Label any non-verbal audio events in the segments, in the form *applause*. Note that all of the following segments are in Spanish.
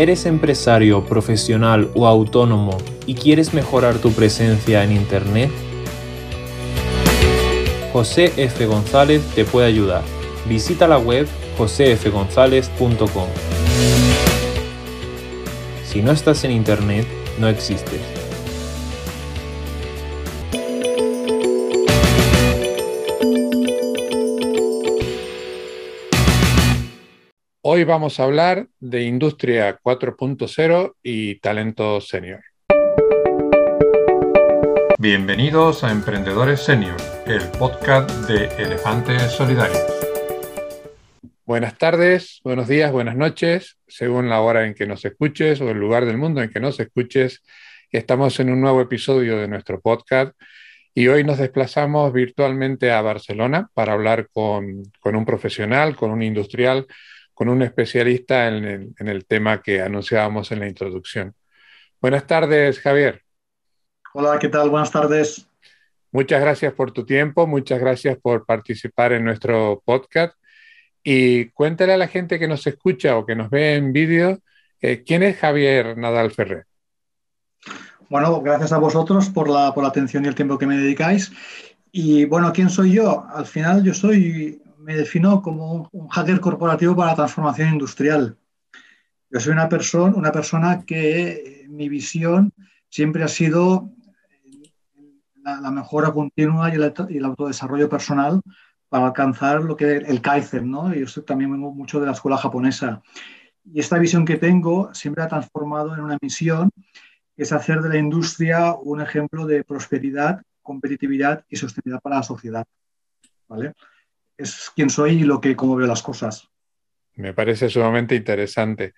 ¿Eres empresario, profesional o autónomo y quieres mejorar tu presencia en Internet? José F. González te puede ayudar. Visita la web josefgonzalez.com. Si no estás en Internet, no existes. Hoy vamos a hablar de Industria 4.0 y talento senior. Bienvenidos a Emprendedores Senior, el podcast de Elefantes Solidarios. Buenas tardes, buenos días, buenas noches, según la hora en que nos escuches o el lugar del mundo en que nos escuches. Estamos en un nuevo episodio de nuestro podcast y hoy nos desplazamos virtualmente a Barcelona para hablar con, con un profesional, con un industrial con un especialista en el, tema que anunciábamos en la introducción. Buenas tardes, Javier. Hola, ¿qué tal? Buenas tardes. Muchas gracias por tu tiempo, muchas gracias por participar en nuestro podcast y cuéntale a la gente que nos escucha o que nos ve en vídeo, eh, ¿quién es Javier Nadal Ferrer? Bueno, gracias a vosotros por la, por la atención y el tiempo que me dedicáis. Y bueno, ¿quién soy yo? Al final yo soy me defino como un hacker corporativo para la transformación industrial. Yo soy una persona, una persona que mi visión siempre ha sido la, mejora continua y el, autodesarrollo personal para alcanzar lo que el Kaizen, ¿no? Yo también vengo mucho de la escuela japonesa. Y esta visión que tengo siempre ha transformado en una misión, que es hacer de la industria un ejemplo de prosperidad, competitividad y sostenibilidad para la sociedad. ¿Vale? Es quién soy y lo que, cómo veo las cosas. Me parece sumamente interesante.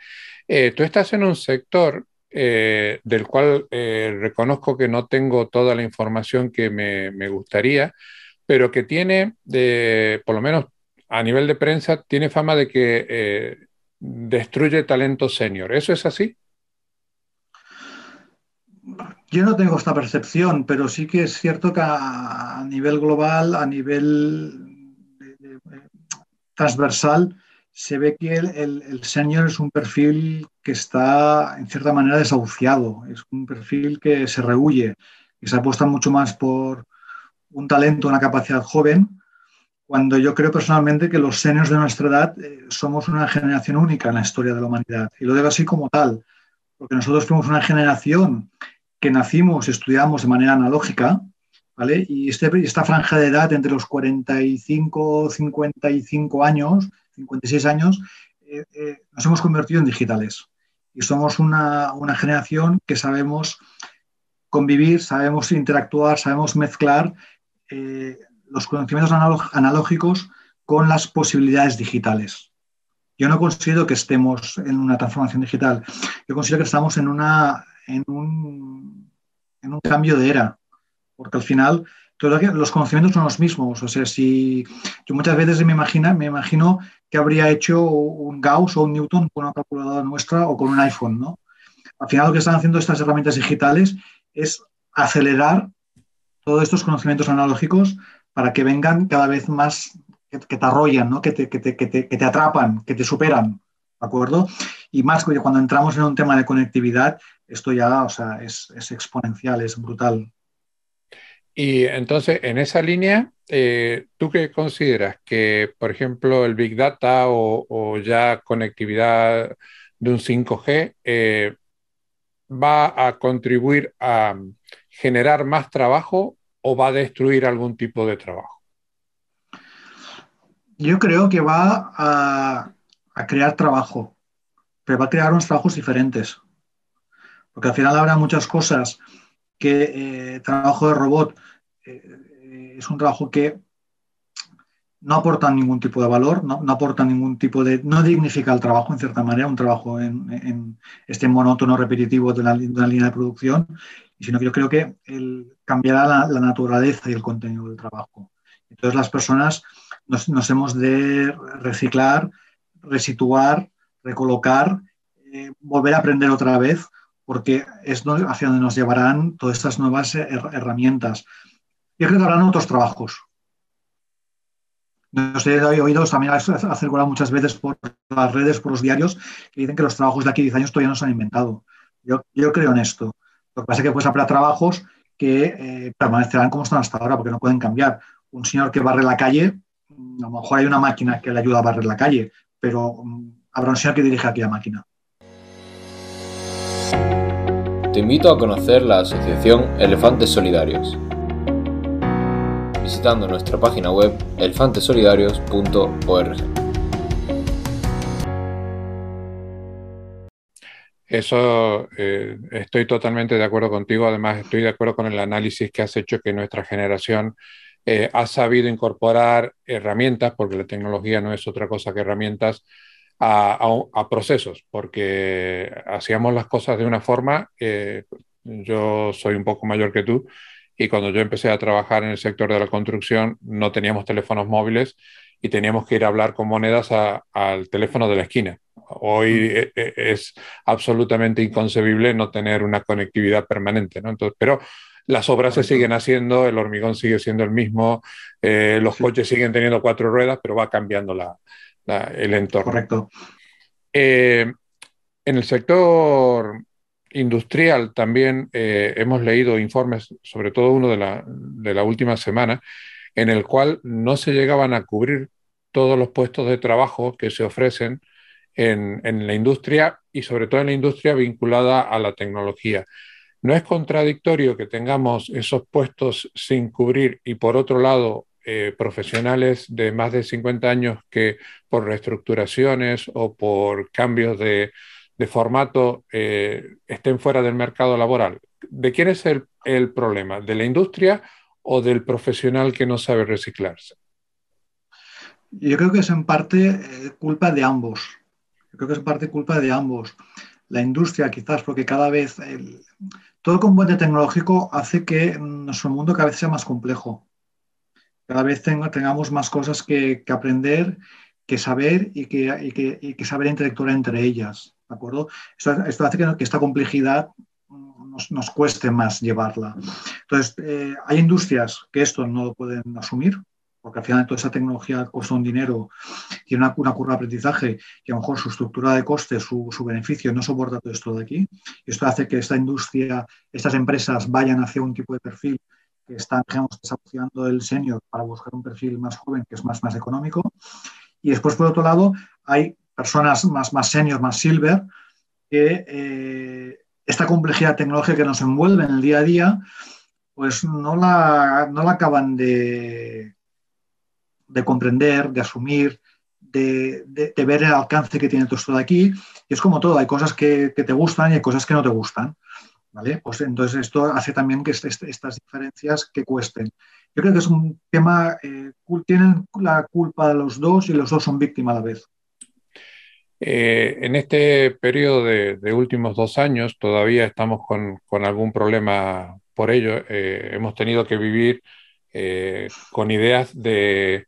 Eh, tú estás en un sector eh, del cual eh, reconozco que no tengo toda la información que me, me gustaría, pero que tiene, de, por lo menos a nivel de prensa, tiene fama de que destruye talento senior. ¿Eso es así? Yo no tengo esta percepción, pero sí que es cierto que a nivel global, a nivel transversal, se ve que el, el, senior es un perfil que está en cierta manera desahuciado, es un perfil que se rehuye, y se apuesta mucho más por un talento, una capacidad joven, cuando yo creo personalmente que los seniors de nuestra edad eh, somos una generación única en la historia de la humanidad, y lo digo así como tal, porque nosotros fuimos una generación que nacimos y estudiamos de manera analógica, y este, esta franja de edad entre los 45, 55 años, 56 años, eh, eh, nos hemos convertido en digitales. Y somos una, generación que sabemos convivir, sabemos interactuar, sabemos mezclar eh, los conocimientos analógicos con las posibilidades digitales. Yo no considero que estemos en una transformación digital, yo considero que estamos en, una, en, un, en un cambio de era porque al final los conocimientos son los mismos. O sea, si yo muchas veces me, imagino, me imagino que habría hecho un Gauss o un Newton con una calculadora nuestra o con un iPhone, ¿no? Al final lo que están haciendo estas herramientas digitales es acelerar todos estos conocimientos analógicos para que vengan cada vez más, que, te arrollan, ¿no? que, te, que, te, que, te, atrapan, que te superan, ¿de acuerdo? Y más cuando entramos en un tema de conectividad, esto ya o sea, es, es exponencial, es brutal. Y entonces, en esa línea, eh, ¿tú qué consideras? Que, por ejemplo, el Big Data o, ya conectividad de un 5G eh, va a contribuir a generar más trabajo o va a destruir algún tipo de trabajo? Yo creo que va a, a crear trabajo, pero va a crear unos trabajos diferentes. Porque al final habrá muchas cosas que eh, trabajo de robot eh, es un trabajo que no aporta ningún tipo de valor, no, aporta ningún tipo de, no dignifica el trabajo en cierta manera, un trabajo en, este monótono repetitivo de la, línea de producción, sino que yo creo que cambiará la, naturaleza y el contenido del trabajo. Entonces las personas nos, hemos de reciclar, resituar, recolocar, eh, volver a aprender otra vez porque es hacia donde nos llevarán todas estas nuevas herramientas. Yo creo que habrán otros trabajos. No sé, he oído también ha circulado muchas veces por las redes, por los diarios, que dicen que los trabajos de aquí a 10 años todavía no se han inventado. Yo, creo en esto. Lo que pasa es que pues habrá trabajos que eh, permanecerán como están hasta ahora, porque no pueden cambiar. Un señor que barre la calle, a lo mejor hay una máquina que le ayuda a barrer la calle, pero mm, habrá un señor que dirige aquella máquina. Te invito a conocer la asociación Elefantes Solidarios visitando nuestra página web elefantesolidarios.org. Eso eh, estoy totalmente de acuerdo contigo. Además, estoy de acuerdo con el análisis que has hecho que nuestra generación eh, ha sabido incorporar herramientas, porque la tecnología no es otra cosa que herramientas, a, procesos, porque hacíamos las cosas de una forma. yo soy un poco mayor que tú y cuando yo empecé a trabajar en el sector de la construcción no teníamos teléfonos móviles y teníamos que ir a hablar con monedas al teléfono de la esquina. Hoy mm. e, e, es absolutamente inconcebible no tener una conectividad permanente, ¿no? Entonces, pero las obras se siguen haciendo, el hormigón sigue siendo el mismo, eh, los coches siguen teniendo cuatro ruedas, pero va cambiando la, el entorno. Correcto. Eh, en el sector industrial también eh, hemos leído informes, sobre todo uno de la, de la última semana, en el cual no se llegaban a cubrir todos los puestos de trabajo que se ofrecen en, en, la industria y sobre todo en la industria vinculada a la tecnología. No es contradictorio que tengamos esos puestos sin cubrir y por otro lado eh, profesionales de más de 50 años que por reestructuraciones o por cambios de, formato eh, estén fuera del mercado laboral. ¿De quién es el, problema? ¿De la industria o del profesional que no sabe reciclarse? Yo creo que es en parte eh, culpa de ambos. Yo creo que es en parte culpa de ambos. La industria quizás porque cada vez todo el componente tecnológico hace que nuestro mundo cada vez sea más complejo. Cada vez tengamos más cosas que, que aprender, que saber y que, y que, y que saber interactuar entre ellas acuerdo? Esto, hace que, esta complejidad nos, cueste más llevarla. Entonces, eh, hay industrias que esto no lo pueden asumir, porque al final toda esa tecnología cuesta un dinero, tiene una, curva de aprendizaje y a lo mejor su estructura de coste, su, beneficio no soporta todo esto de aquí. Esto hace que esta industria, estas empresas vayan hacia un tipo de perfil están, digamos, desafiando el senior para buscar un perfil más joven, que es más, más económico. Y después, por otro lado, hay personas más, más senior, más silver, que eh, esta complejidad tecnológica que nos envuelve en el día a día, pues no la, no la acaban de, de comprender, de asumir, de, de, ver el alcance que tiene todo esto de aquí. Y es como todo, hay cosas que, que, te gustan y hay cosas que no te gustan. ¿Vale? Pues entonces esto hace también que estas diferencias que cuesten. Yo creo que es un tema, eh, tienen la culpa de los dos y los dos son víctimas a la vez. Eh, en este periodo de, últimos dos años todavía estamos con, algún problema por ello. Eh, hemos tenido que vivir eh, con ideas de,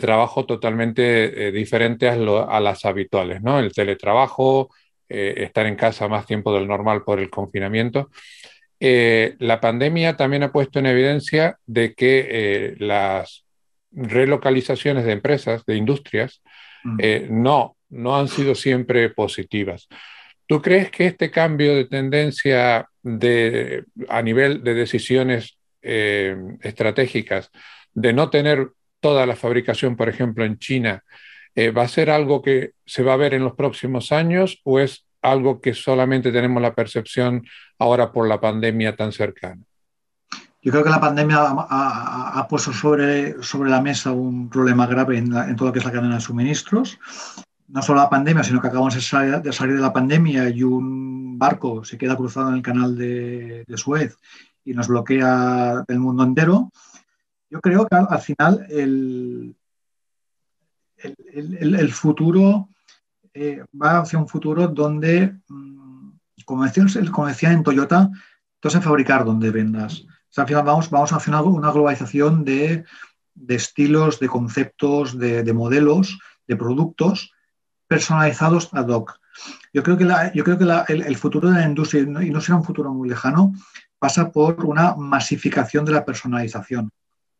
trabajo totalmente diferentes a, las habituales, ¿no? El teletrabajo, estar en casa más tiempo del normal por el confinamiento. la pandemia también ha puesto en evidencia de que las relocalizaciones de empresas, de industrias, mm. no no han sido siempre positivas. ¿Tú crees que este cambio de tendencia de, a nivel de decisiones eh, estratégicas, de no tener toda la fabricación, por ejemplo, en China, eh, va a ser algo que se va a ver en los próximos años o es algo que solamente tenemos la percepción ahora por la pandemia tan cercana? Yo creo que la pandemia ha, puesto sobre, sobre la mesa un problema grave en, todo lo que es la cadena de suministros no solo la pandemia, sino que acabamos de salir, de la pandemia y un barco se queda cruzado en el canal de, Suez y nos bloquea el mundo entero, yo creo que al, final el, el, futuro eh, va hacia un futuro donde, mm, como decía, en Toyota, todo es fabricar donde vendas. al final vamos, vamos hacia una, globalización de, estilos, de conceptos, de, de modelos, de productos personalizados ad hoc. Yo creo que, yo creo que el, futuro de la industria, y no será un futuro muy lejano, pasa por una masificación de la personalización.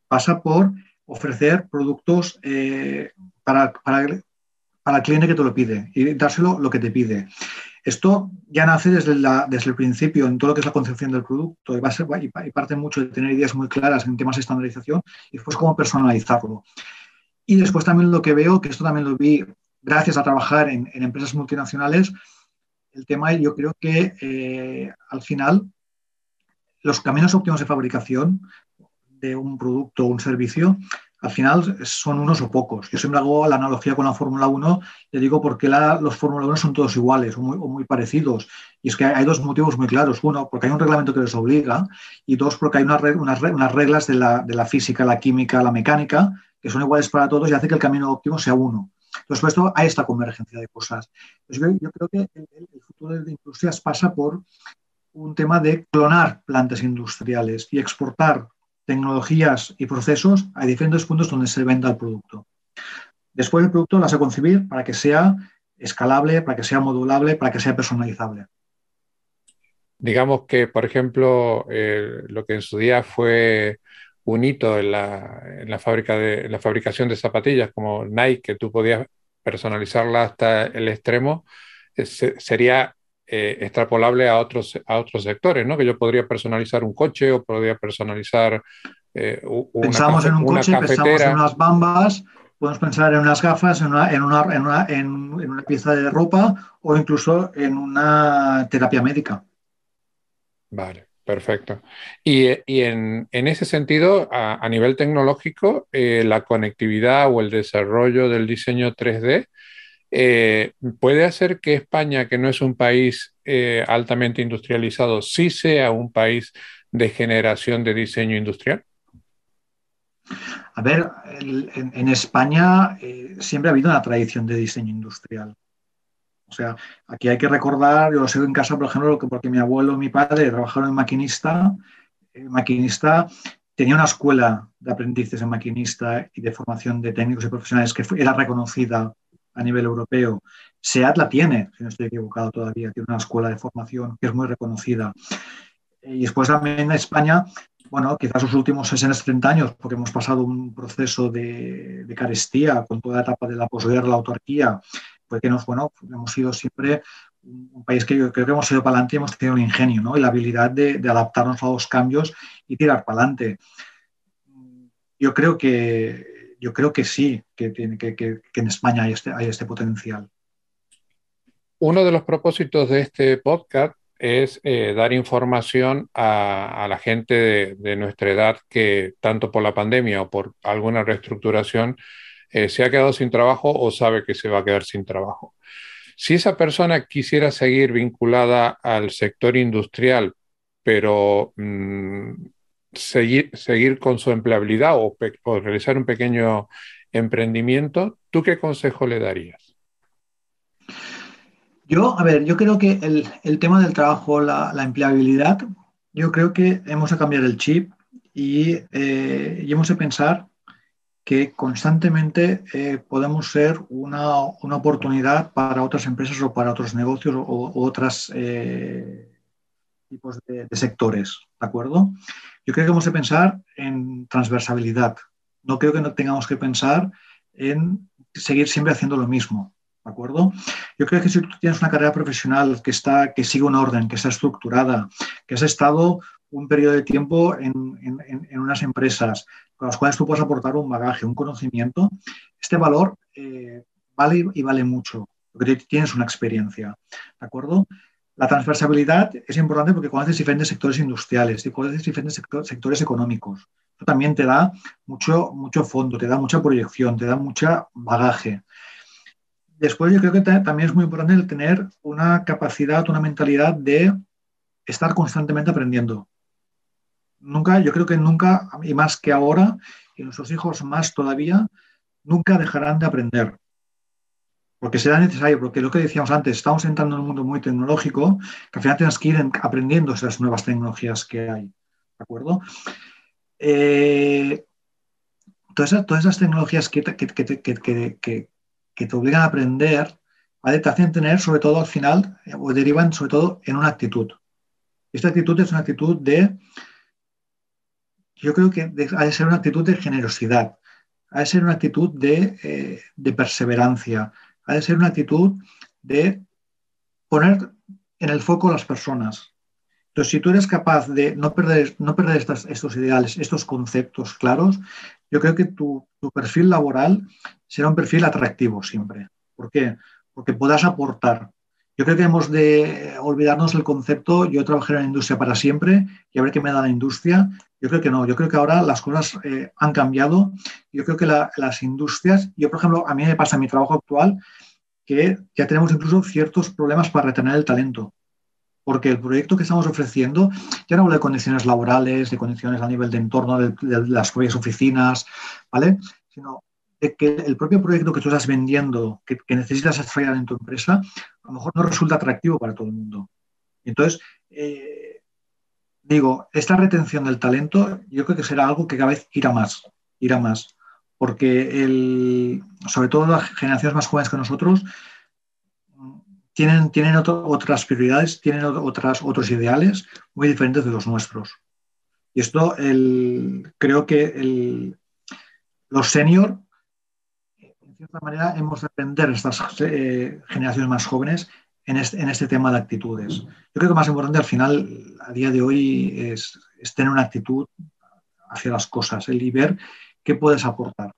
Pasa por ofrecer productos eh, para, para, el cliente que te lo pide y dárselo lo que te pide. Esto ya nace desde, desde el principio en todo lo que es la concepción del producto y, va a ser, y parte mucho de tener ideas muy claras en temas de estandarización y después cómo personalizarlo. Y después también lo que veo, que esto también lo vi gracias a trabajar en, empresas multinacionales, el tema yo creo que eh, al final los caminos óptimos de fabricación de un producto o un servicio al final son unos o pocos. Yo siempre hago la analogía con la Fórmula 1, le digo porque los Fórmula 1 son todos iguales o muy, parecidos. Y es que hay dos motivos muy claros. Uno, porque hay un reglamento que les obliga y dos, porque hay unas, reglas de la, la, física, la química, la mecánica, que son iguales para todos y hace que el camino óptimo sea uno. Entonces, por esto hay esta convergencia de cosas. yo, creo que el, el futuro de industrias pasa por un tema de clonar plantas industriales y exportar tecnologías y procesos a diferentes puntos donde se venda el producto. Después el producto lo vas a concebir para que sea escalable, para que sea modulable, para que sea personalizable. Digamos que, por ejemplo, eh, lo que en su día fue un hito en la, fábrica de, la fabricación de zapatillas como Nike, que tú podías personalizarla hasta el extremo, eh, sería eh, extrapolable a otros, a otros sectores, ¿no? Que yo podría personalizar un coche o podría personalizar eh, una Pensamos en un coche, pensamos en unas bambas, podemos pensar en unas gafas, en una, en una, en una, en una pieza de ropa o incluso en una terapia médica. Vale. Perfecto. Y, y en, en, ese sentido, a, a nivel tecnológico, eh, la conectividad o el desarrollo del diseño 3D eh, puede hacer que España, que no es un país eh, altamente industrializado, sí sea un país de generación de diseño industrial? A ver, en, España eh, siempre ha habido una tradición de diseño industrial. O sea, aquí hay que recordar, yo lo sé en casa, por ejemplo, porque mi abuelo y mi padre trabajaron en maquinista. maquinista tenía una escuela de aprendices en maquinista y de formación de técnicos y profesionales que era reconocida a nivel europeo. SEAT la tiene, si no estoy equivocado todavía, tiene una escuela de formación que es muy reconocida. Y después también en España, bueno, quizás los últimos 60, 70 años, porque hemos pasado un proceso de, carestía con toda la etapa de la posguerra, la autarquía, pues que nos, bueno, hemos sido siempre un país que yo creo que hemos ido para adelante y hemos tenido un ingenio ¿no? y la habilidad de, de adaptarnos a los cambios y tirar para adelante. Yo creo que yo creo que sí, que, que, en España hay este, hay este potencial. Uno de los propósitos de este podcast es eh, dar información a, la gente de, nuestra edad que tanto por la pandemia o por alguna reestructuración eh, se ha quedado sin trabajo o sabe que se va a quedar sin trabajo. Si esa persona quisiera seguir vinculada al sector industrial, pero mm, seguir, seguir con su empleabilidad o, realizar un pequeño emprendimiento, ¿tú qué consejo le darías? Yo, a ver, yo creo que el, tema del trabajo, la, empleabilidad, yo creo que hemos de cambiar el chip y, eh, hemos de pensar que constantemente eh, podemos ser una, oportunidad para otras empresas o para otros negocios o, otros eh, tipos de, sectores, ¿de acuerdo? Yo creo que hemos de pensar en transversabilidad. No creo que no tengamos que pensar en seguir siempre haciendo lo mismo. ¿De acuerdo? Yo creo que si tú tienes una carrera profesional que, está, que sigue un orden, que está estructurada, que has estado un periodo de tiempo en, unas empresas con las cuales tú puedes aportar un bagaje, un conocimiento, este valor eh, vale y vale mucho, porque tienes una experiencia. ¿De acuerdo? La transversabilidad es importante porque conoces diferentes sectores industriales y conoces diferentes sectores económicos. También te da mucho, mucho fondo, te da mucha proyección, te da mucha bagaje. Después yo creo que también es muy importante el tener una capacidad, una mentalidad de estar constantemente aprendiendo. Nunca, yo creo que nunca, y más que ahora, y nuestros hijos más todavía, nunca dejarán de aprender porque será necesario, porque lo que decíamos antes, estamos entrando en un mundo muy tecnológico, que al final tienes que ir aprendiendo esas nuevas tecnologías que hay. ¿De acuerdo? Eh, todas, esas, tecnologías que te, obligan a aprender, te hacen tener, sobre todo al final, o derivan sobre todo en una actitud. Esta actitud es una actitud de, yo creo que ha de ser una actitud de generosidad, ha de ser una actitud de, eh, de perseverancia, ha de ser una actitud de poner en el foco a las personas. Entonces, si tú eres capaz de no perder, no perder estos ideales, estos conceptos claros, yo creo que tu, perfil laboral será un perfil atractivo siempre. ¿Por qué? Porque puedas aportar. Yo creo que hemos de olvidarnos del concepto, yo trabajaré en la industria para siempre y a ver qué me da la industria. Yo creo que no, yo creo que ahora las cosas eh, han cambiado. Yo creo que las industrias, yo por ejemplo, a mí me pasa en mi trabajo actual que ya tenemos incluso ciertos problemas para retener el talento porque el proyecto que estamos ofreciendo ya no habla de condiciones laborales, de condiciones a nivel de entorno de, las propias oficinas, ¿vale? Sino de que el propio proyecto que tú estás vendiendo, que, necesitas desarrollar en tu empresa, a lo mejor no resulta atractivo para todo el mundo. Entonces, eh, digo, esta retención del talento yo creo que será algo que cada vez irá más, irá más, porque el, sobre todo las generaciones más jóvenes que nosotros, tienen, tienen otras prioridades, tienen otras, otros ideales muy diferentes de los nuestros. Y esto el, creo que el, los senior, en cierta manera, hemos de aprender estas eh, generaciones más jóvenes en este, en este, tema de actitudes. Yo creo que más importante al final, a día de hoy, es, tener una actitud hacia las cosas, el y ver qué puedes aportar.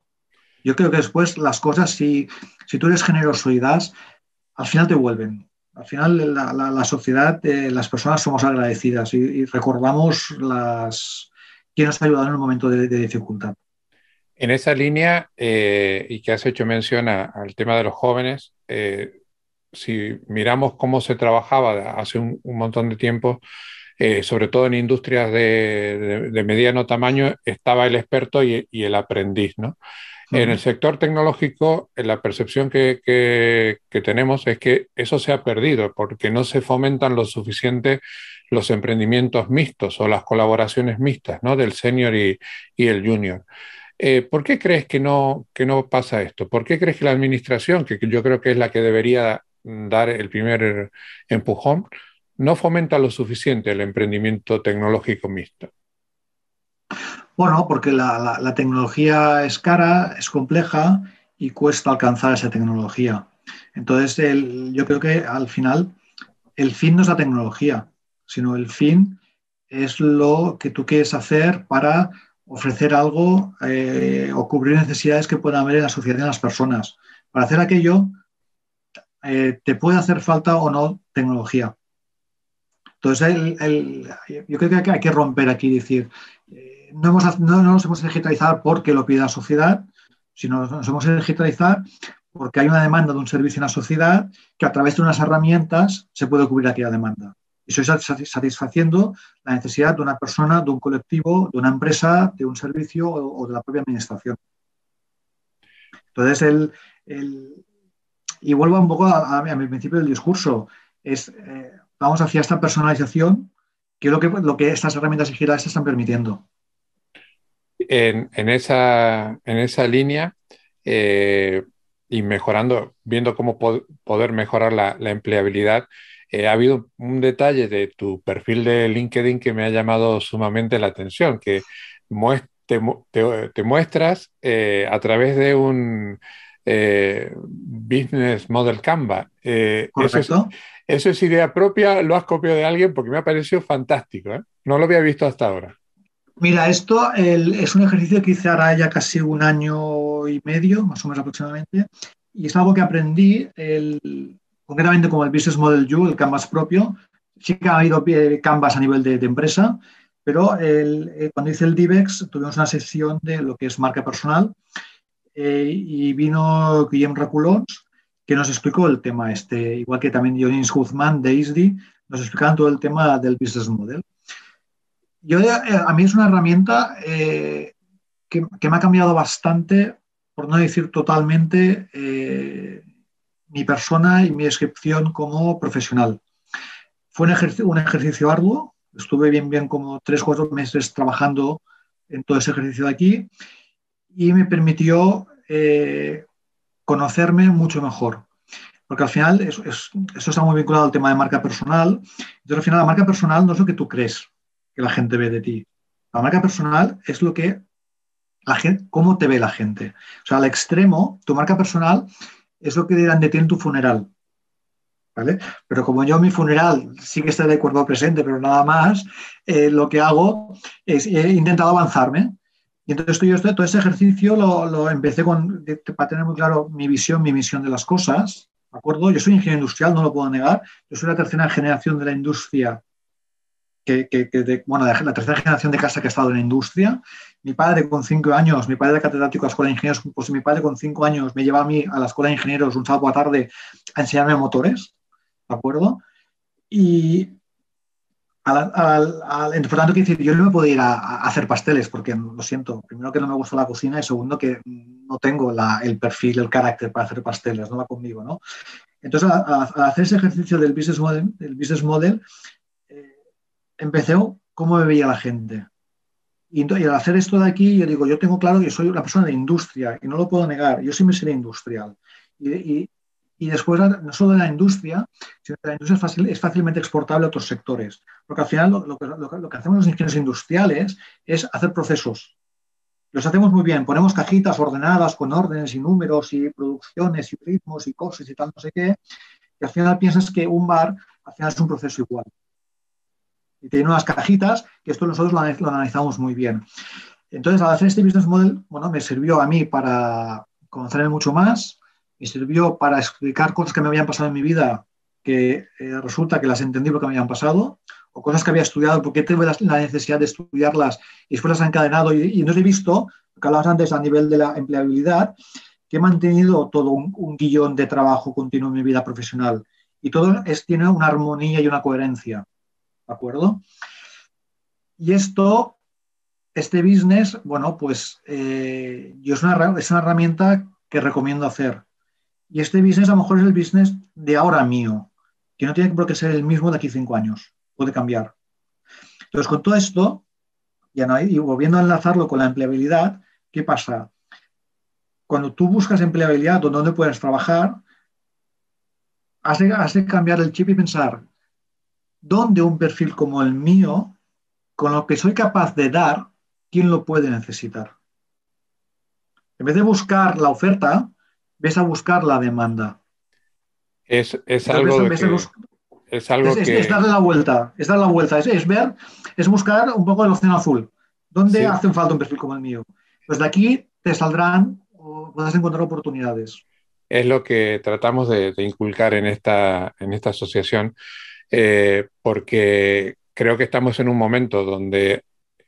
Yo creo que después las cosas, si, si tú eres generoso y das, al final te vuelven. Al final la, sociedad, eh, las personas somos agradecidas y, recordamos las quién nos ha ayudado en un momento de, dificultad. En esa línea, eh, y que has hecho mención al tema de los jóvenes, eh, si miramos cómo se trabajaba hace un, montón de tiempo, sobre todo en industrias de, mediano tamaño, estaba el experto y, y el aprendiz, ¿no? En el sector tecnológico, la percepción que, tenemos es que eso se ha perdido porque no se fomentan lo suficiente los emprendimientos mixtos o las colaboraciones mixtas ¿no? del senior y, el junior. Eh, ¿Por qué crees que no, que no pasa esto? ¿Por qué crees que la administración, que yo creo que es la que debería dar el primer empujón, no fomenta lo suficiente el emprendimiento tecnológico mixto? Bueno, porque la, tecnología es cara, es compleja y cuesta alcanzar esa tecnología. Entonces, yo creo que al final el fin no es la tecnología, sino el fin es lo que tú quieres hacer para ofrecer algo eh, o cubrir necesidades que puedan haber en la sociedad en las personas. Para hacer aquello, eh, te puede hacer falta o no tecnología. Entonces, yo creo que hay que romper aquí y decir, no, nos hemos digitalizado porque lo pide la sociedad, sino nos hemos digitalizado porque hay una demanda de un servicio en la sociedad que a través de unas herramientas se puede cubrir aquella demanda. Y eso es satisfaciendo la necesidad de una persona, de un colectivo, de una empresa, de un servicio o, de la propia administración. Entonces, el, y vuelvo un poco a, mi principio del discurso, es, eh, vamos hacia esta personalización que es lo que, lo que estas herramientas digitales están permitiendo en, esa, en esa línea eh, y mejorando, viendo cómo poder mejorar la, empleabilidad, eh, ha habido un detalle de tu perfil de LinkedIn que me ha llamado sumamente la atención, que te, muestras eh, a través de un Business Model Canva. Eso es, eso es, idea propia, lo has copiado de alguien porque me ha parecido fantástico. No lo había visto hasta ahora. Mira, esto es un ejercicio que hice ahora ya casi un año y medio, más o menos aproximadamente, y es algo que aprendí el, concretamente como el Business Model You, el Canvas propio. Sí que ha habido Canvas a nivel de, empresa, pero eh, cuando hice el DIVEX tuvimos una sección de lo que es marca personal eh, y vino Guillem Raculons que nos explicó el tema este, igual que también Jonis Guzmán de ISDI, nos explicaban todo el tema del Business Model. Yo, eh, a mí es una herramienta eh, que, me ha cambiado bastante, por no decir totalmente, eh, mi persona y mi descripción como profesional. Fue un, ejercicio, un ejercicio arduo, estuve bien, bien como tres, cuatro meses trabajando en todo ese ejercicio de aquí y me permitió conocerme mucho mejor. Porque al final, eso, eso, está muy vinculado al tema de marca personal. Entonces, al final, la marca personal no es lo que tú crees, que la gente ve de ti. La marca personal es lo que la gente, cómo te ve la gente. O sea, al extremo, tu marca personal es lo que dirán de ti en tu funeral. ¿Vale? Pero como yo mi funeral sí que está de cuerpo presente, pero nada más, eh, lo que hago es he intentado avanzarme. Y entonces yo todo ese ejercicio lo, empecé con, para tener muy claro mi visión, mi misión de las cosas. ¿De acuerdo? Yo soy ingeniero industrial, no lo puedo negar. Yo soy la tercera generación de la industria, que, que, bueno, la tercera generación de casa que ha estado en la industria. Mi padre con cinco años, mi padre era catedrático de la Escuela de Ingenieros, pues mi padre con cinco años me llevaba a mí a la Escuela de Ingenieros un sábado a tarde a enseñarme motores, ¿de acuerdo? Y al, al, por tanto, decir, yo no me puedo ir a, hacer pasteles porque, lo siento, primero que no me gusta la cocina y segundo que no tengo el perfil, el carácter para hacer pasteles, no va conmigo, ¿no? Entonces, al hacer ese ejercicio del business model, el business model eh, empecé cómo me veía la gente. Y, al hacer esto de aquí, yo digo, yo tengo claro que soy una persona de industria y no lo puedo negar, yo siempre seré industrial. Y, y después, no solo de la industria, sino que la industria es, fácilmente exportable a otros sectores. Porque al final lo, que, hacemos los ingenieros industriales es hacer procesos. Los hacemos muy bien, ponemos cajitas ordenadas con órdenes y números y producciones y ritmos y cosas y tal, no sé qué, y al final piensas que un bar al final es un proceso igual. Y tiene unas cajitas que esto nosotros lo analizamos muy bien. Entonces, al hacer este business model, bueno, me sirvió a mí para conocerme mucho más, me sirvió para explicar cosas que me habían pasado en mi vida que eh, resulta que las entendí porque me habían pasado, o cosas que había estudiado porque tuve la, necesidad de estudiarlas y después las he encadenado y, no he visto, que hablabas antes a nivel de la empleabilidad, que he mantenido todo un, guion de trabajo continuo en mi vida profesional y todo es, tiene una armonía y una coherencia, ¿de acuerdo? Y esto, este business, bueno, pues eh, yo es una, es una herramienta que recomiendo hacer y este business a lo mejor es el business de ahora mío, que no tiene por qué ser el mismo de aquí cinco años, puede cambiar. Entonces, con todo esto, y volviendo a enlazarlo con la empleabilidad, ¿qué pasa? Cuando tú buscas empleabilidad donde puedes trabajar, has de, cambiar el chip y pensar, ¿dónde un perfil como el mío, con lo que soy capaz de dar, quién lo puede necesitar? En vez de buscar la oferta, ves a buscar la demanda. Es, algo, es algo es, que... Es, darle la vuelta, es darle la vuelta, es, ver, es buscar un poco el océano azul. ¿Dónde hace falta un perfil como el mío? Pues de aquí te saldrán o puedes encontrar oportunidades. Es lo que tratamos de, inculcar en esta, en esta asociación, eh, porque creo que estamos en un momento donde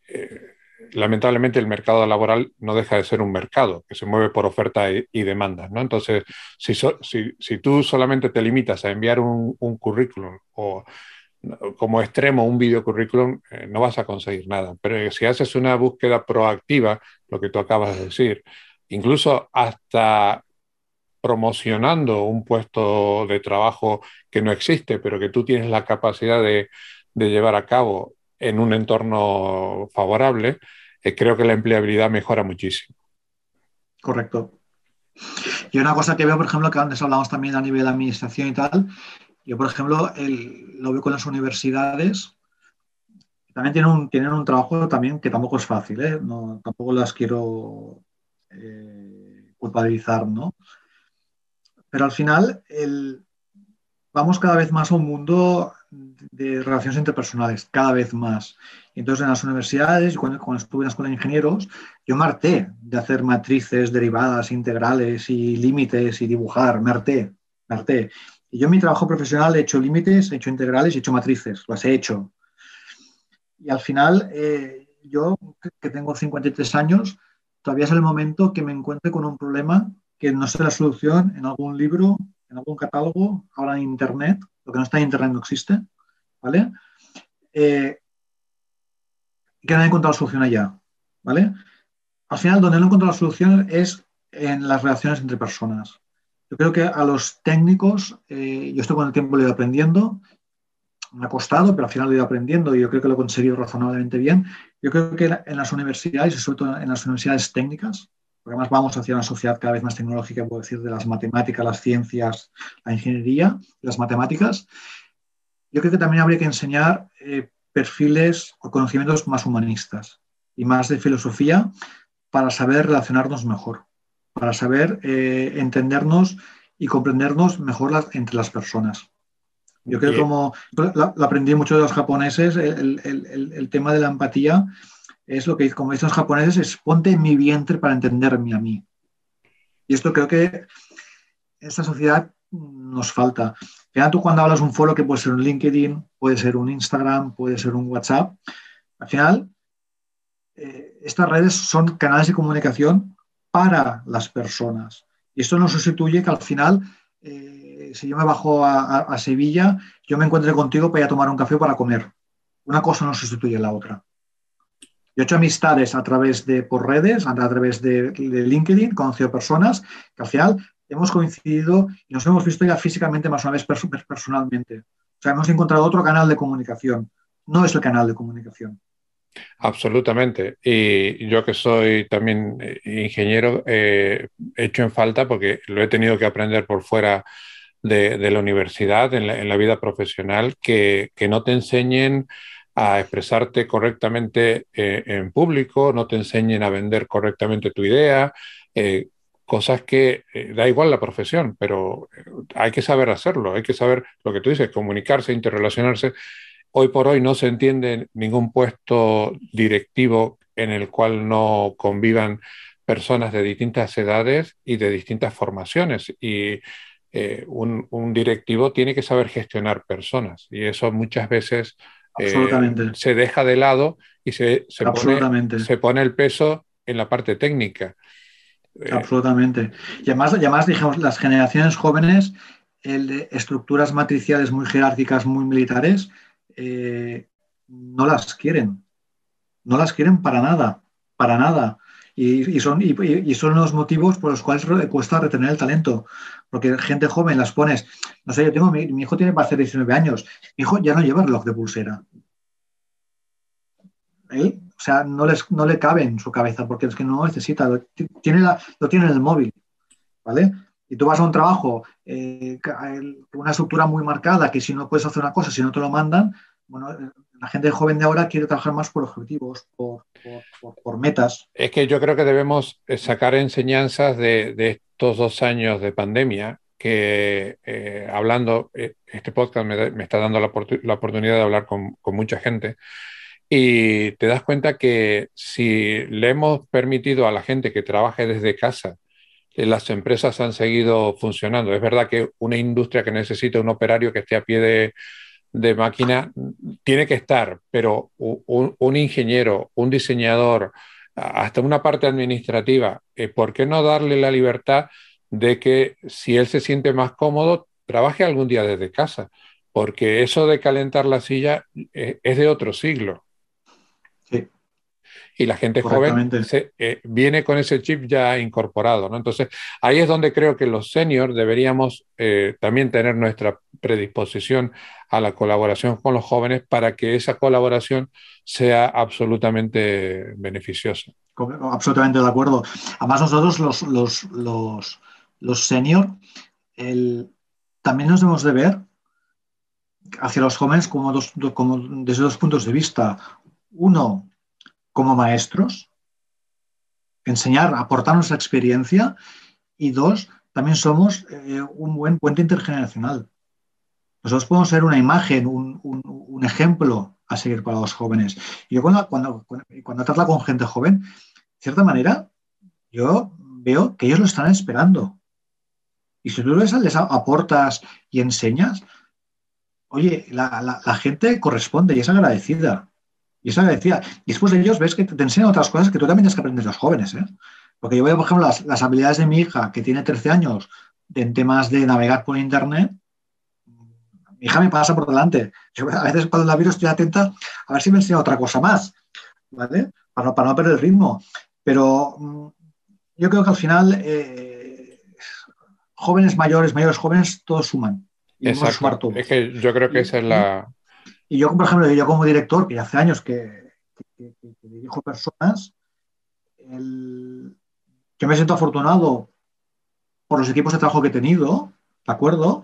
eh, lamentablemente el mercado laboral no deja de ser un mercado que se mueve por oferta y, demanda. ¿no? Entonces, si, tú solamente te limitas a enviar un, currículum o como extremo un video currículum, eh, no vas a conseguir nada. Pero si haces una búsqueda proactiva, lo que tú acabas de decir, incluso hasta promocionando un puesto de trabajo que no existe, pero que tú tienes la capacidad de llevar a cabo en un entorno favorable, eh, creo que la empleabilidad mejora muchísimo. Correcto. Y una cosa que veo, por ejemplo, que antes hablamos también a nivel de administración y tal, yo, por ejemplo, lo veo con las universidades, también tienen un, tienen un trabajo también que tampoco es fácil, ¿eh? no, tampoco las quiero eh, culpabilizar, ¿no? Pero al final, vamos cada vez más a un mundo de relaciones interpersonales, cada vez más. Entonces, en las universidades, cuando, cuando estuve en la escuela de ingenieros, yo me harté de hacer matrices, derivadas, integrales y límites y dibujar, me harté, me harté. Y yo en mi trabajo profesional he hecho límites, he hecho integrales he hecho matrices, las he hecho. Y al final, eh, yo que tengo 53 años, todavía es el momento que me encuentre con un problema que no sé la solución en algún libro, en algún catálogo, ahora en Internet, lo que no está en Internet no existe, ¿vale? Eh, que no he encontrado solución allá, ¿vale? Al final, donde no he encontrado la solución es en las relaciones entre personas. Yo creo que a los técnicos, eh, yo estoy con el tiempo lo he ido aprendiendo, me ha costado, pero al final lo he ido aprendiendo y yo creo que lo he conseguido razonablemente bien. Yo creo que en las universidades, y sobre todo en las universidades técnicas, porque además vamos hacia una sociedad cada vez más tecnológica, puedo decir, de las matemáticas, las ciencias, la ingeniería, las matemáticas, yo creo que también habría que enseñar eh, perfiles o conocimientos más humanistas y más de filosofía, para saber relacionarnos mejor, para saber eh, entendernos y comprendernos mejor entre las personas. Yo creo que como lo, aprendí mucho de los japoneses, el, tema de la empatía es lo que, como dicen los japoneses, es ponte en mi vientre para entenderme a mí. Y esto creo que esta sociedad nos falta. Fíjate tú cuando hablas un foro que puede ser un LinkedIn, puede ser un Instagram, puede ser un WhatsApp, al final eh, estas redes son canales de comunicación para las personas. Y esto no sustituye que al final eh, si yo me bajo a, Sevilla, yo me encuentre contigo para ir a tomar un café o para comer. Una cosa no sustituye la otra. Yo he hecho amistades a través de por redes, a través de, LinkedIn, conocido personas que al final hemos coincidido y nos hemos visto ya físicamente más una vez personalmente. O sea, hemos encontrado otro canal de comunicación. No es el canal de comunicación. Absolutamente. Y yo que soy también eh, ingeniero, eh, he hecho en falta porque lo he tenido que aprender por fuera de, la universidad, en la, vida profesional, que, no te enseñen a expresarte correctamente eh, en público, no te enseñen a vender correctamente tu idea, eh, cosas que eh, da igual la profesión, pero hay que saber hacerlo, hay que saber lo que tú dices, comunicarse, interrelacionarse. Hoy por hoy no se entiende ningún puesto directivo en el cual no convivan personas de distintas edades y de distintas formaciones. Y eh, un, directivo tiene que saber gestionar personas y eso muchas veces eh, se deja de lado y se, se, pone, el peso en la parte técnica. Eh, Absolutamente. Y además, además, digamos, las generaciones jóvenes, el de estructuras matriciales muy jerárquicas, muy militares, no las quieren. No las quieren para nada, para nada. Y, son, y, son los motivos por los cuales cuesta retener el talento. Porque gente joven las pones, no sé, yo tengo, mi, hijo tiene para hacer 19 años, mi hijo ya no lleva reloj de pulsera. Él, o sea, no, les, no le cabe en su cabeza porque es que no necesita, lo tiene, lo tiene en el móvil, ¿vale? Y tú vas a un trabajo, eh, una estructura muy marcada, que si no puedes hacer una cosa, si no te lo mandan, bueno, la gente joven de ahora quiere trabajar más por objetivos, por, metas. Es que yo creo que debemos eh, sacar enseñanzas de, estos dos años de pandemia, que eh, hablando, eh, este podcast me, está dando la, oportunidad de hablar con, mucha gente. Y te das cuenta que si le hemos permitido a la gente que trabaje desde casa, las empresas han seguido funcionando. Es verdad que una industria que necesita un operario que esté a pie de, de máquina tiene que estar, pero un, ingeniero, un diseñador, hasta una parte administrativa, eh, ¿por qué no darle la libertad de que si él se siente más cómodo, trabaje algún día desde casa? Porque eso de calentar la silla eh, es de otro siglo. Sí y la gente joven eh, viene con ese chip ya incorporado. ¿no? Entonces, ahí es donde creo que los seniors deberíamos también tener nuestra predisposición a la colaboración con los jóvenes para que esa colaboración sea absolutamente beneficiosa. Absolutamente de acuerdo. Además, nosotros los, los, los, los seniors también nos debemos de ver hacia los jóvenes como, dos, como desde dos puntos de vista. Uno, como maestros, enseñar, aportar nuestra experiencia y dos, también somos eh, un buen puente intergeneracional. Nosotros podemos ser una imagen, un, ejemplo a seguir para los jóvenes. Yo cuando, cuando, cuando trato con gente joven, de cierta manera, yo veo que ellos lo están esperando. Y si tú les, aportas y enseñas, oye, la, gente corresponde y es agradecida. Y eso decía. Y después de ellos ves que te, enseñan otras cosas que tú también tienes que aprender los jóvenes. ¿eh? Porque yo veo, por ejemplo, las, habilidades de mi hija, que tiene 13 años, en temas de navegar por Internet. Mi hija me pasa por delante. a veces cuando la miro estoy atenta a ver si me enseña otra cosa más, ¿vale? Para, para no perder el ritmo. Pero mm, yo creo que al final eh, jóvenes mayores, mayores jóvenes, todos suman. Exacto. Es que yo creo que esa es la, y yo, por ejemplo, yo como director, que hace años que, dirijo personas, yo me siento afortunado por los equipos de trabajo que he tenido, ¿de acuerdo?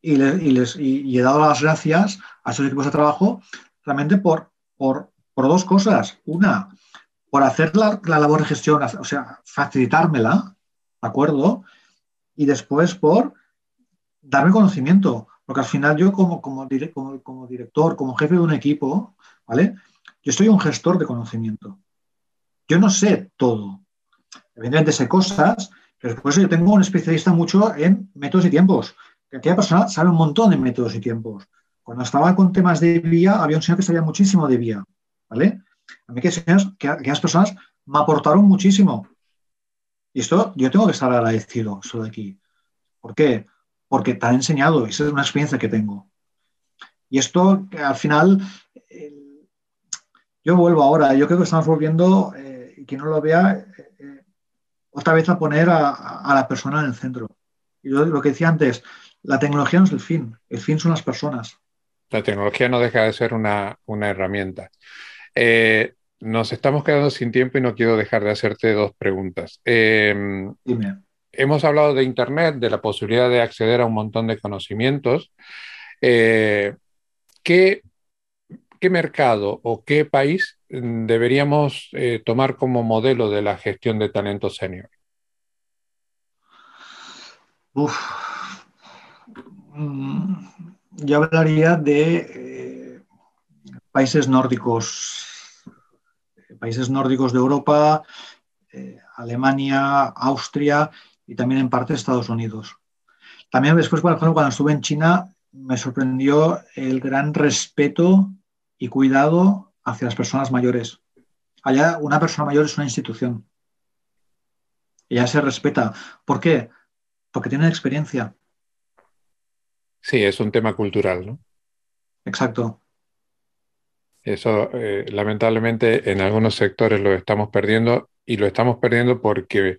Y, les, he dado las gracias a esos equipos de trabajo realmente por, por, dos cosas. Una, por hacer la, labor de gestión, o sea, facilitármela, ¿de acuerdo? Y después por darme conocimiento, porque al final yo como, como, como, director, como jefe de un equipo, ¿vale? Yo soy un gestor de conocimiento. Yo no sé todo. Evidentemente sé cosas, pero después yo tengo un especialista mucho en métodos y tiempos. Que aquella persona sabe un montón de métodos y tiempos. Cuando estaba con temas de vía, había un señor que sabía muchísimo de vía, ¿vale? A mí que, que aquellas personas me aportaron muchísimo. Y esto yo tengo que estar agradecido, eso de aquí. ¿Por qué? Porque te ha enseñado, esa es una experiencia que tengo. Y esto, al final, yo vuelvo ahora, yo creo que estamos volviendo, eh, y quien no lo vea, eh, eh, otra vez a poner a, la persona en el centro. Y lo que decía antes, la tecnología no es el fin, el fin son las personas. La tecnología no deja de ser una, herramienta. Eh, nos estamos quedando sin tiempo y no quiero dejar de hacerte dos preguntas. Em, Dime. Hemos hablado de Internet, de la posibilidad de acceder a un montón de conocimientos. Eh, ¿qué, mercado o qué país mm, deberíamos eh, tomar como modelo de la gestión de talento senior? Uf. Mm, yo hablaría de eh, países nórdicos, países nórdicos de Europa, eh, Alemania, Austria y también en parte Estados Unidos. También después, por ejemplo, cuando estuve en China, me sorprendió el gran respeto y cuidado hacia las personas mayores. Allá una persona mayor es una institución. Ella se respeta. ¿Por qué? Porque tiene experiencia. Sí, es un tema cultural, ¿no? Exacto. Eso, eh, lamentablemente, en algunos sectores lo estamos perdiendo y lo estamos perdiendo porque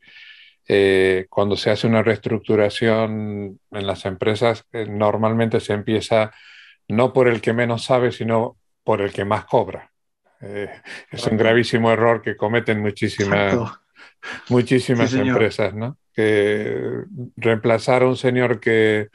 eh, cuando se hace una reestructuración en las empresas, eh, normalmente se empieza no por el que menos sabe, sino por el que más cobra. *laughs* es un gravísimo error que cometen muchísimas, muchísimas empresas, ¿no? Que reemplazar a un señor que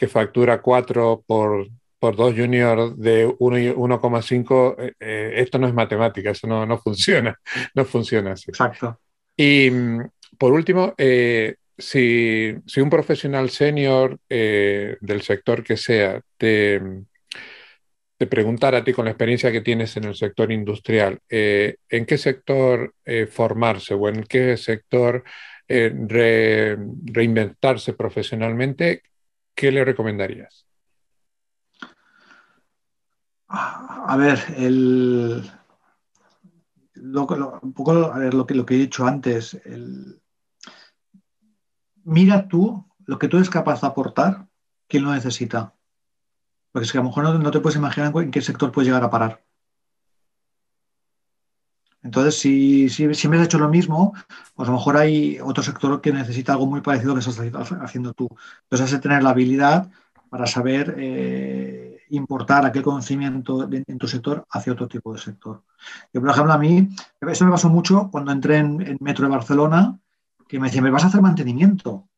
que factura 4 por, por 2 junior de 1,5, eh, eh, esto no es matemática, eso no, no, funciona, *laughs* no funciona así. Exacto. Y mm, por último, eh, si, si, un profesional senior del sector que sea te, te preguntara a ti con la experiencia que tienes en el sector industrial, ¿en qué sector formarse o en qué sector reinventarse profesionalmente? ¿Qué le recomendarías? A ver, el, un poco lo, que, lo que he dicho antes. mira tú lo que tú eres capaz de aportar, quién lo necesita. Porque es que a lo mejor no, te puedes imaginar en qué sector puedes llegar a parar. Entonces, si, si, me has hecho lo mismo, pues a lo mejor hay otro sector que necesita algo muy parecido a lo que estás haciendo tú. Entonces, has de tener la habilidad para saber eh, importar aquel conocimiento en tu sector hacia otro tipo de sector. Yo, por ejemplo, a mí, eso me pasó mucho cuando entré en, Metro de Barcelona, que me decían, ¿me vas a hacer mantenimiento?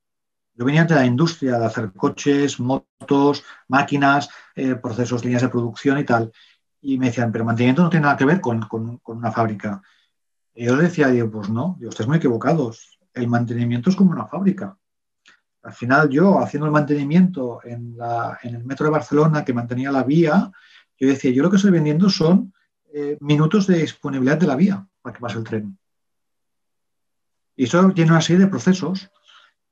Yo venía de la industria, de hacer coches, motos, máquinas, eh, procesos, líneas de producción y tal y me decían, pero mantenimiento no tiene nada que ver con, una fábrica. Yo decía, digo, pues no, digo, ustedes muy equivocados. El mantenimiento es como una fábrica. Al final yo, haciendo el mantenimiento en, el metro de Barcelona, que mantenía la vía, yo decía, yo lo que estoy vendiendo son eh, minutos de disponibilidad de la vía para que pase el tren. Y eso tiene una serie de procesos.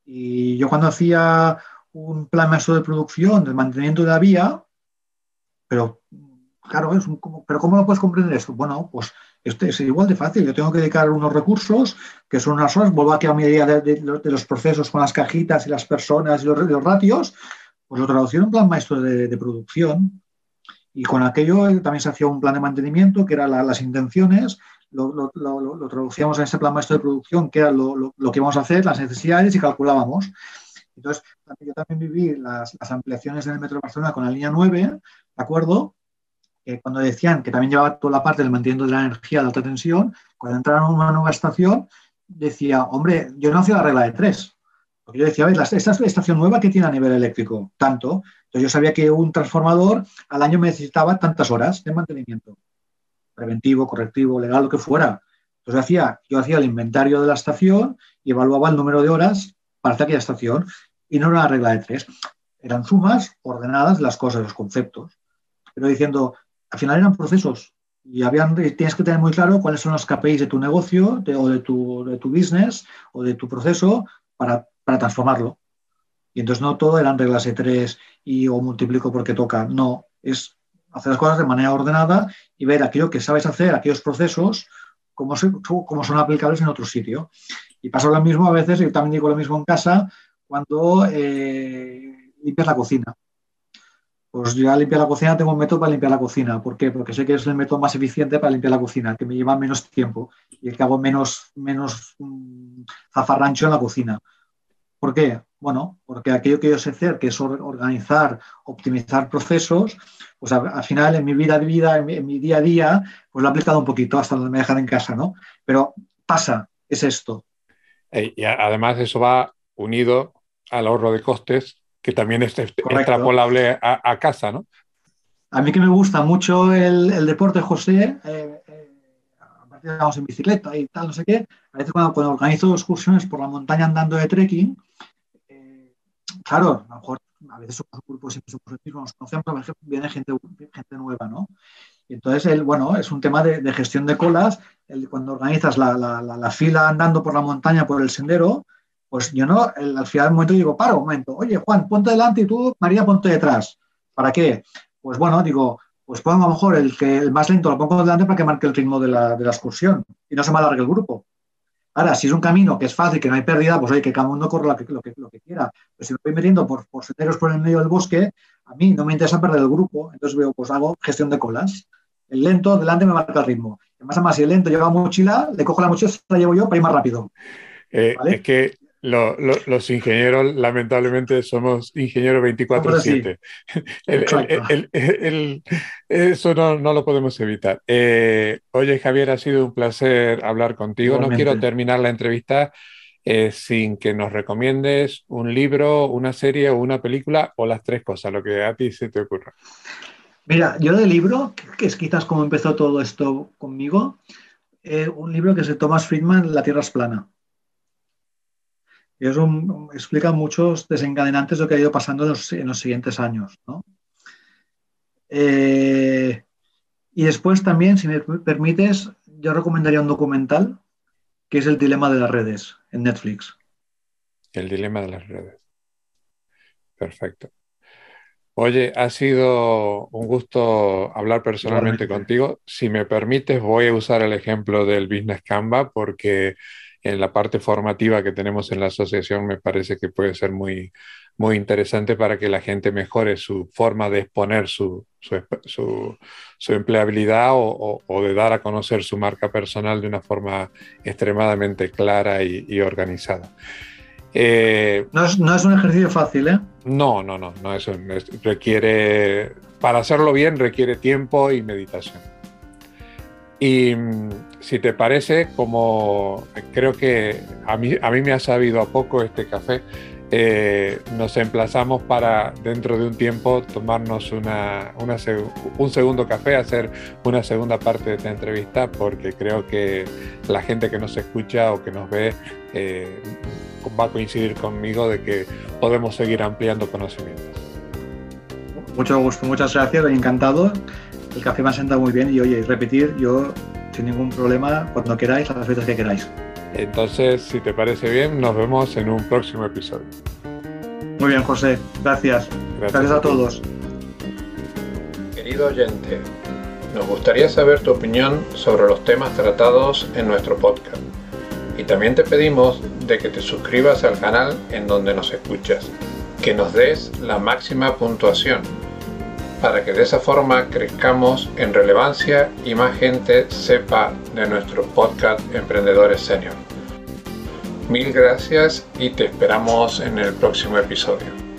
Y yo cuando hacía un plan maestro de producción del mantenimiento de la vía, pero Claro, es pero ¿cómo lo puedes comprender esto? Bueno, pues este es igual de fácil. Yo tengo que dedicar unos recursos, que son unas horas, vuelvo aquí a mi idea de, los procesos con las cajitas y las personas y los, ratios, pues lo traducí en un plan maestro de, producción. Y con aquello también se hacía un plan de mantenimiento, que eran las intenciones, lo, traducíamos en ese plan maestro de producción, que era lo, que íbamos a hacer, las necesidades y calculábamos. Entonces, yo también viví las, las ampliaciones en el Metro de Barcelona con la línea 9, ¿de acuerdo? Cuando decían que también llevaba toda la parte del mantenimiento de la energía de alta tensión, cuando entraron a una nueva estación, decía, hombre, yo no hacía la regla de tres. Porque yo decía, a ver, esta estación nueva que tiene a nivel eléctrico, tanto. Entonces yo sabía que un transformador al año necesitaba tantas horas de mantenimiento. Preventivo, correctivo, legal, lo que fuera. Entonces hacía, yo hacía el inventario de la estación y evaluaba el número de horas para hacer aquella estación. Y no era una regla de tres. Eran sumas ordenadas de las cosas, los conceptos. Pero diciendo, al final eran procesos. Y habían, tienes que tener muy claro cuáles son los KPIs de tu negocio o de tu, de tu business o de tu proceso para, para transformarlo. Y entonces no todo eran reglas de tres y o multiplico porque toca. No, es hacer las cosas de manera ordenada y ver aquello que sabes hacer, aquellos procesos, cómo, cómo son aplicables en otro sitio. Y pasa lo mismo a veces, yo también digo lo mismo en casa, cuando eh, limpias la cocina. Pues yo al limpiar la cocina tengo un método para limpiar la cocina. ¿Por qué? Porque sé que es el método más eficiente para limpiar la cocina, que me lleva menos tiempo y el que hago menos, menos um, zafarrancho en la cocina. ¿Por qué? Bueno, porque aquello que yo sé hacer, que es organizar, optimizar procesos, pues al final en mi vida de vida, en mi, día a día, pues lo he aplicado un poquito hasta donde me dejan en casa, ¿no? Pero pasa, es esto. Y además eso va unido al ahorro de costes, que también es extrapolable a, casa, ¿no? A mí que me gusta mucho el, deporte, José, eh, eh, vamos en bicicleta y tal, no sé qué, a veces cuando, cuando organizo excursiones por la montaña andando de trekking, claro, a lo mejor a veces somos un grupo, siempre somos los mismos, nos conocemos, pero viene gente, gente nueva, ¿no? Entonces, el, bueno, es un tema de, gestión de colas. El, cuando organizas la, la, la, fila andando por la montaña, por el sendero, pues yo no, al final del momento digo, paro un momento, oye Juan, ponte delante y tú, María, ponte detrás. ¿Para qué? Pues bueno, digo, pues pongo a lo mejor el que el más lento lo pongo delante para que marque el ritmo de la, de la excursión y no se me alargue el grupo. Ahora, si es un camino que es fácil, que no hay pérdida, pues oye, que cada uno corra lo que, lo que, lo que quiera. Pero si me voy metiendo por, por senderos por el medio del bosque, a mí no me interesa perder el grupo. Entonces veo, pues hago gestión de colas. El lento delante me marca el ritmo. Además, además si el lento lleva mochila, le cojo la mochila, la llevo yo para ir más rápido. Eh, es que los ingenieros, lamentablemente, somos ingenieros 24-7. *laughs* eso no, no, lo podemos evitar. Eh, oye, Javier, ha sido un placer hablar contigo. No quiero terminar la entrevista eh, sin que nos recomiendes un libro, una serie o una película o las tres cosas, lo que a ti se te ocurra. Mira, yo de libro, que es quizás como empezó todo esto conmigo, eh, un libro que es de Thomas Friedman, La Tierra es plana. Y eso explica muchos desencadenantes de lo que ha ido pasando en los, siguientes años. Eh, y después también, si me permites, yo recomendaría un documental que es El Dilema de las Redes en Netflix. El Dilema de las Redes. Perfecto. Oye, ha sido un gusto hablar personalmente contigo. Si me permites, voy a usar el ejemplo del Business Canva porque en la parte formativa que tenemos en la asociación me parece que puede ser muy, muy interesante para que la gente mejore su forma de exponer su, su, su, empleabilidad o, o, de dar a conocer su marca personal de una forma extremadamente clara y, organizada. Eh, no, es, no, es, un ejercicio fácil, ¿eh? No, no, no, no eso requiere, para hacerlo bien requiere tiempo y meditación. Y mm, si te parece, como creo que a mí, a mí me ha sabido a poco este café, eh, nos emplazamos para dentro de un tiempo tomarnos una, un segundo café, hacer una segunda parte de esta entrevista, porque creo que la gente que nos escucha o que nos ve eh, va a coincidir conmigo de que podemos seguir ampliando conocimientos. Mucho gusto, muchas gracias, encantado el café me ha sentado muy bien y oye, repetir, yo sin ningún problema, cuando queráis, a las veces que queráis. Entonces, si te parece bien, nos vemos en un próximo episodio. Muy bien, José, gracias. Gracias, a todos. Querido oyente, nos gustaría saber tu opinión sobre los temas tratados en nuestro podcast. Y también te pedimos de que te suscribas al canal en donde nos escuchas, que nos des la máxima puntuación para que de esa forma crezcamos en relevancia y más gente sepa de nuestro podcast Emprendedores Senior. Mil gracias y te esperamos en el próximo episodio.